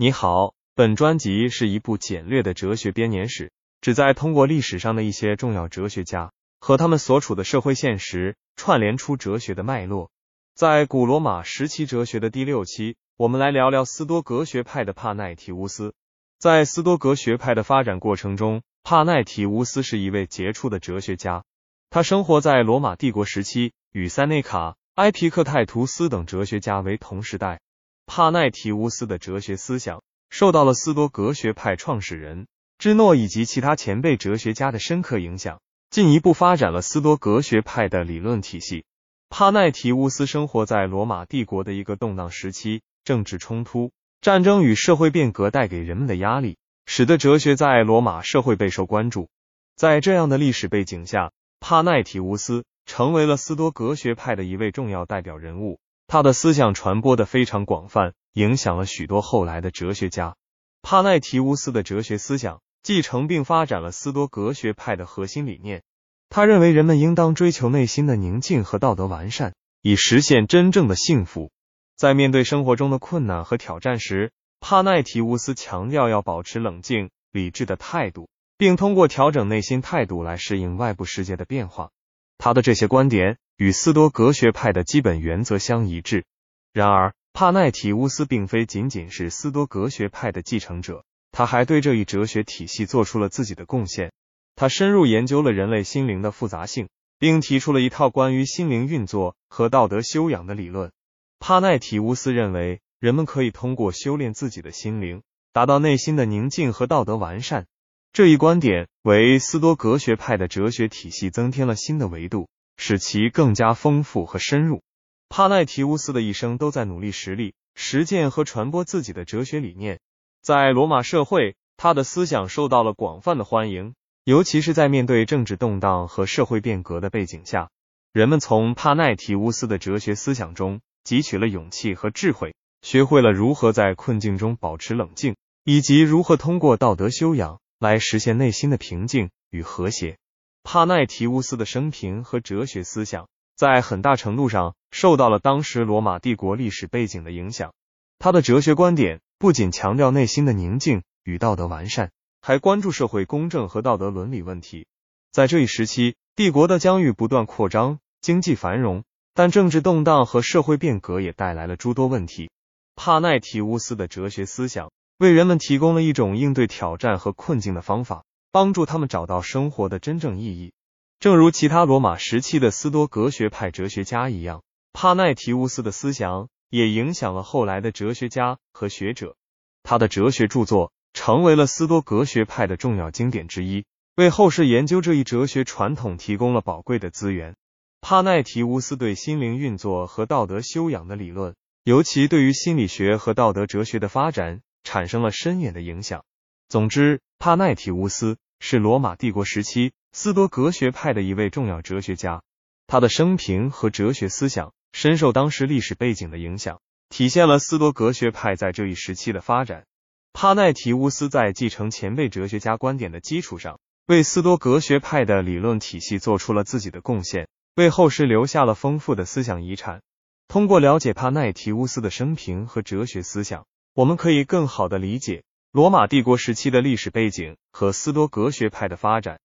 你好，本专辑是一部简略的哲学编年史，旨在通过历史上的一些重要哲学家和他们所处的社会现实，串联出哲学的脉络。在古罗马时期哲学的第六期，我们来聊聊斯多格学派的帕奈提乌斯。在斯多格学派的发展过程中，帕奈提乌斯是一位杰出的哲学家。他生活在罗马帝国时期，与塞内卡、埃皮克泰图斯等哲学家为同时代。帕奈提乌斯的哲学思想受到了斯多格学派创始人芝诺以及其他前辈哲学家的深刻影响，进一步发展了斯多格学派的理论体系。帕奈提乌斯生活在罗马帝国的一个动荡时期，政治冲突、战争与社会变革带给人们的压力，使得哲学在罗马社会备受关注。在这样的历史背景下，帕奈提乌斯成为了斯多格学派的一位重要代表人物。他的思想传播的非常广泛，影响了许多后来的哲学家。帕奈提乌斯的哲学思想继承并发展了斯多格学派的核心理念。他认为人们应当追求内心的宁静和道德完善，以实现真正的幸福。在面对生活中的困难和挑战时，帕奈提乌斯强调要保持冷静、理智的态度，并通过调整内心态度来适应外部世界的变化。他的这些观点。与斯多格学派的基本原则相一致。然而，帕奈提乌斯并非仅仅是斯多格学派的继承者，他还对这一哲学体系做出了自己的贡献。他深入研究了人类心灵的复杂性，并提出了一套关于心灵运作和道德修养的理论。帕奈提乌斯认为，人们可以通过修炼自己的心灵，达到内心的宁静和道德完善。这一观点为斯多格学派的哲学体系增添了新的维度。使其更加丰富和深入。帕奈提乌斯的一生都在努力实力、实践和传播自己的哲学理念。在罗马社会，他的思想受到了广泛的欢迎，尤其是在面对政治动荡和社会变革的背景下，人们从帕奈提乌斯的哲学思想中汲取了勇气和智慧，学会了如何在困境中保持冷静，以及如何通过道德修养来实现内心的平静与和谐。帕奈提乌斯的生平和哲学思想，在很大程度上受到了当时罗马帝国历史背景的影响。他的哲学观点不仅强调内心的宁静与道德完善，还关注社会公正和道德伦理问题。在这一时期，帝国的疆域不断扩张，经济繁荣，但政治动荡和社会变革也带来了诸多问题。帕奈提乌斯的哲学思想为人们提供了一种应对挑战和困境的方法。帮助他们找到生活的真正意义。正如其他罗马时期的斯多格学派哲学家一样，帕奈提乌斯的思想也影响了后来的哲学家和学者。他的哲学著作成为了斯多格学派的重要经典之一，为后世研究这一哲学传统提供了宝贵的资源。帕奈提乌斯对心灵运作和道德修养的理论，尤其对于心理学和道德哲学的发展，产生了深远的影响。总之，帕奈提乌斯是罗马帝国时期斯多格学派的一位重要哲学家。他的生平和哲学思想深受当时历史背景的影响，体现了斯多格学派在这一时期的发展。帕奈提乌斯在继承前辈哲学家观点的基础上，为斯多格学派的理论体系做出了自己的贡献，为后世留下了丰富的思想遗产。通过了解帕奈提乌斯的生平和哲学思想，我们可以更好的理解。罗马帝国时期的历史背景和斯多格学派的发展，